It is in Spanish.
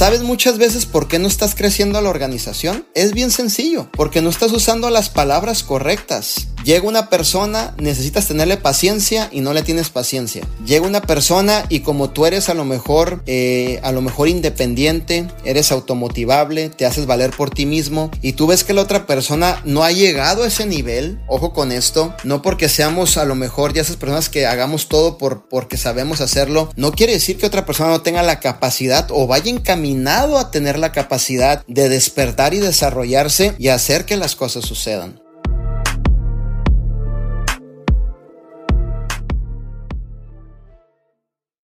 ¿Sabes muchas veces por qué no estás creciendo a la organización? Es bien sencillo, porque no estás usando las palabras correctas. Llega una persona, necesitas tenerle paciencia y no le tienes paciencia. Llega una persona y como tú eres a lo mejor, eh, a lo mejor independiente, eres automotivable, te haces valer por ti mismo y tú ves que la otra persona no ha llegado a ese nivel. Ojo con esto, no porque seamos a lo mejor ya esas personas que hagamos todo por porque sabemos hacerlo, no quiere decir que otra persona no tenga la capacidad o vaya encaminado a tener la capacidad de despertar y desarrollarse y hacer que las cosas sucedan.